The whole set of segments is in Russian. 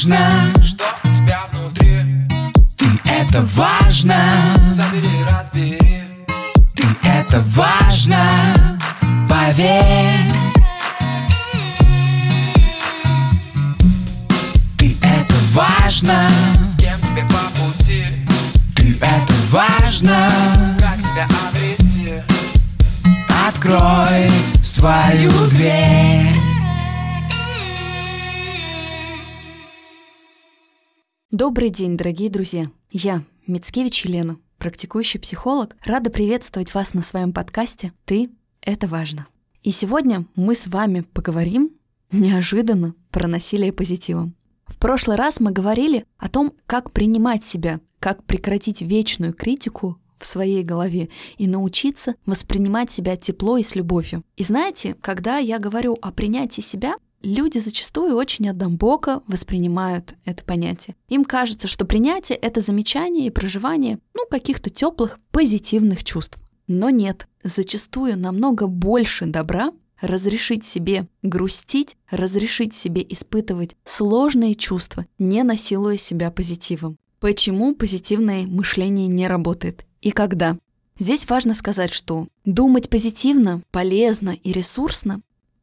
важно, что у тебя внутри? Ты это важно, Забери, разбери. Ты это важно, поверь. Ты это важно, С кем тебе по пути? Ты это важно. Добрый день, дорогие друзья! Я, Мицкевич Елена, практикующий психолог, рада приветствовать вас на своем подкасте «Ты – это важно». И сегодня мы с вами поговорим неожиданно про насилие позитивом. В прошлый раз мы говорили о том, как принимать себя, как прекратить вечную критику в своей голове и научиться воспринимать себя тепло и с любовью. И знаете, когда я говорю о принятии себя, Люди зачастую очень однобоко воспринимают это понятие. Им кажется, что принятие — это замечание и проживание ну, каких-то теплых, позитивных чувств. Но нет, зачастую намного больше добра разрешить себе грустить, разрешить себе испытывать сложные чувства, не насилуя себя позитивом. Почему позитивное мышление не работает и когда? Здесь важно сказать, что думать позитивно, полезно и ресурсно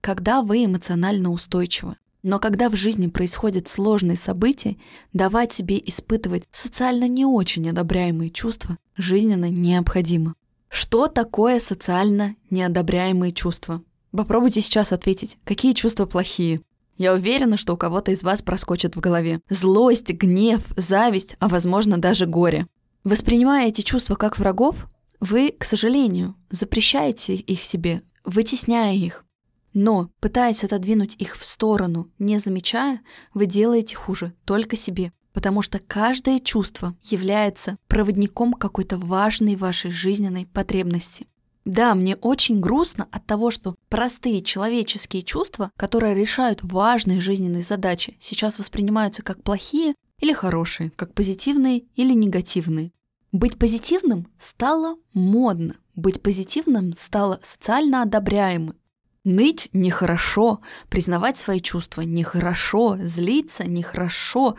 когда вы эмоционально устойчивы. Но когда в жизни происходят сложные события, давать себе испытывать социально не очень одобряемые чувства жизненно необходимо. Что такое социально неодобряемые чувства? Попробуйте сейчас ответить, какие чувства плохие. Я уверена, что у кого-то из вас проскочит в голове. Злость, гнев, зависть, а возможно даже горе. Воспринимая эти чувства как врагов, вы, к сожалению, запрещаете их себе, вытесняя их. Но, пытаясь отодвинуть их в сторону, не замечая, вы делаете хуже только себе. Потому что каждое чувство является проводником какой-то важной вашей жизненной потребности. Да, мне очень грустно от того, что простые человеческие чувства, которые решают важные жизненные задачи, сейчас воспринимаются как плохие или хорошие, как позитивные или негативные. Быть позитивным стало модно, быть позитивным стало социально одобряемым, Ныть нехорошо, признавать свои чувства нехорошо, злиться нехорошо.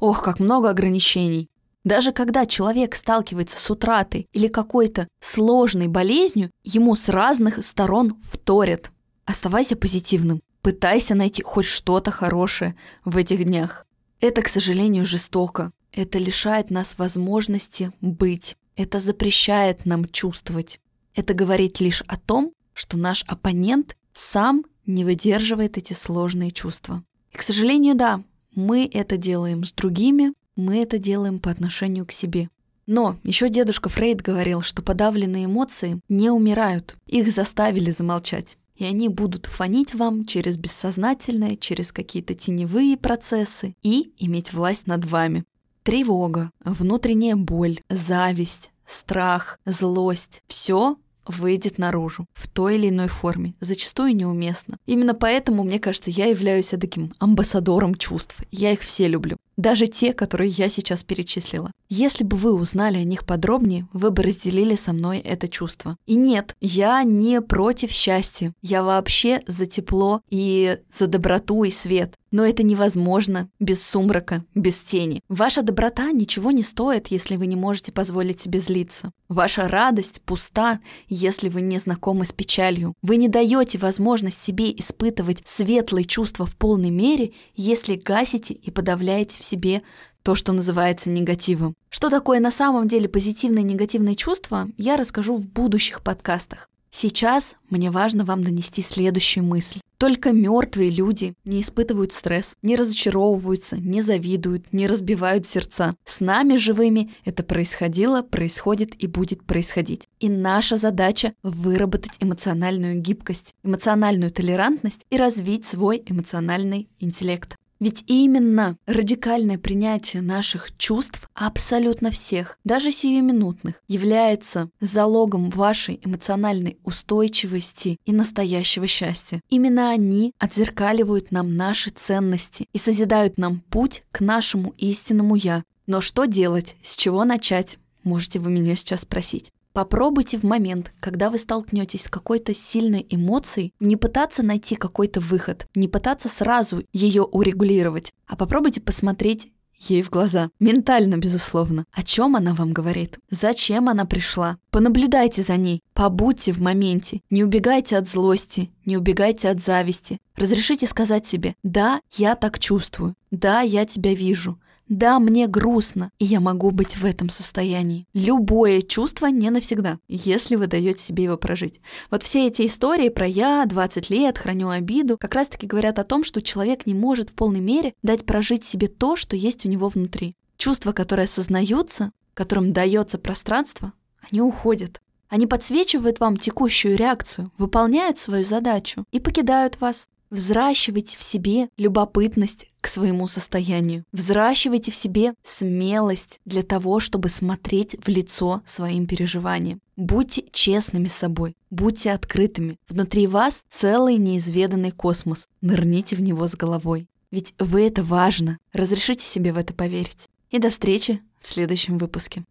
Ох, как много ограничений. Даже когда человек сталкивается с утратой или какой-то сложной болезнью, ему с разных сторон вторят. Оставайся позитивным, пытайся найти хоть что-то хорошее в этих днях. Это, к сожалению, жестоко. Это лишает нас возможности быть. Это запрещает нам чувствовать. Это говорит лишь о том, что наш оппонент сам не выдерживает эти сложные чувства. И, к сожалению, да, мы это делаем с другими, мы это делаем по отношению к себе. Но еще дедушка Фрейд говорил, что подавленные эмоции не умирают, их заставили замолчать. И они будут фонить вам через бессознательное, через какие-то теневые процессы и иметь власть над вами. Тревога, внутренняя боль, зависть, страх, злость – все выйдет наружу в той или иной форме, зачастую неуместно. Именно поэтому, мне кажется, я являюсь таким амбассадором чувств. Я их все люблю. Даже те, которые я сейчас перечислила. Если бы вы узнали о них подробнее, вы бы разделили со мной это чувство. И нет, я не против счастья. Я вообще за тепло и за доброту и свет. Но это невозможно без сумрака, без тени. Ваша доброта ничего не стоит, если вы не можете позволить себе злиться. Ваша радость пуста, если вы не знакомы с печалью. Вы не даете возможность себе испытывать светлые чувства в полной мере, если гасите и подавляете в себе то, что называется негативом. Что такое на самом деле позитивные и негативные чувства, я расскажу в будущих подкастах. Сейчас мне важно вам донести следующую мысль. Только мертвые люди не испытывают стресс, не разочаровываются, не завидуют, не разбивают сердца. С нами живыми это происходило, происходит и будет происходить. И наша задача выработать эмоциональную гибкость, эмоциональную толерантность и развить свой эмоциональный интеллект. Ведь именно радикальное принятие наших чувств, абсолютно всех, даже сиюминутных, является залогом вашей эмоциональной устойчивости и настоящего счастья. Именно они отзеркаливают нам наши ценности и созидают нам путь к нашему истинному «я». Но что делать? С чего начать? Можете вы меня сейчас спросить. Попробуйте в момент, когда вы столкнетесь с какой-то сильной эмоцией, не пытаться найти какой-то выход, не пытаться сразу ее урегулировать, а попробуйте посмотреть ей в глаза. Ментально, безусловно. О чем она вам говорит? Зачем она пришла? Понаблюдайте за ней, побудьте в моменте. Не убегайте от злости, не убегайте от зависти. Разрешите сказать себе «Да, я так чувствую. Да, я тебя вижу. Да, мне грустно, и я могу быть в этом состоянии. Любое чувство не навсегда, если вы даете себе его прожить. Вот все эти истории про «я», 20 лет, храню обиду, как раз-таки говорят о том, что человек не может в полной мере дать прожить себе то, что есть у него внутри. Чувства, которые осознаются, которым дается пространство, они уходят. Они подсвечивают вам текущую реакцию, выполняют свою задачу и покидают вас. Взращивайте в себе любопытность к своему состоянию. Взращивайте в себе смелость для того, чтобы смотреть в лицо своим переживаниям. Будьте честными с собой, будьте открытыми. Внутри вас целый неизведанный космос. Нырните в него с головой. Ведь вы это важно. Разрешите себе в это поверить. И до встречи в следующем выпуске.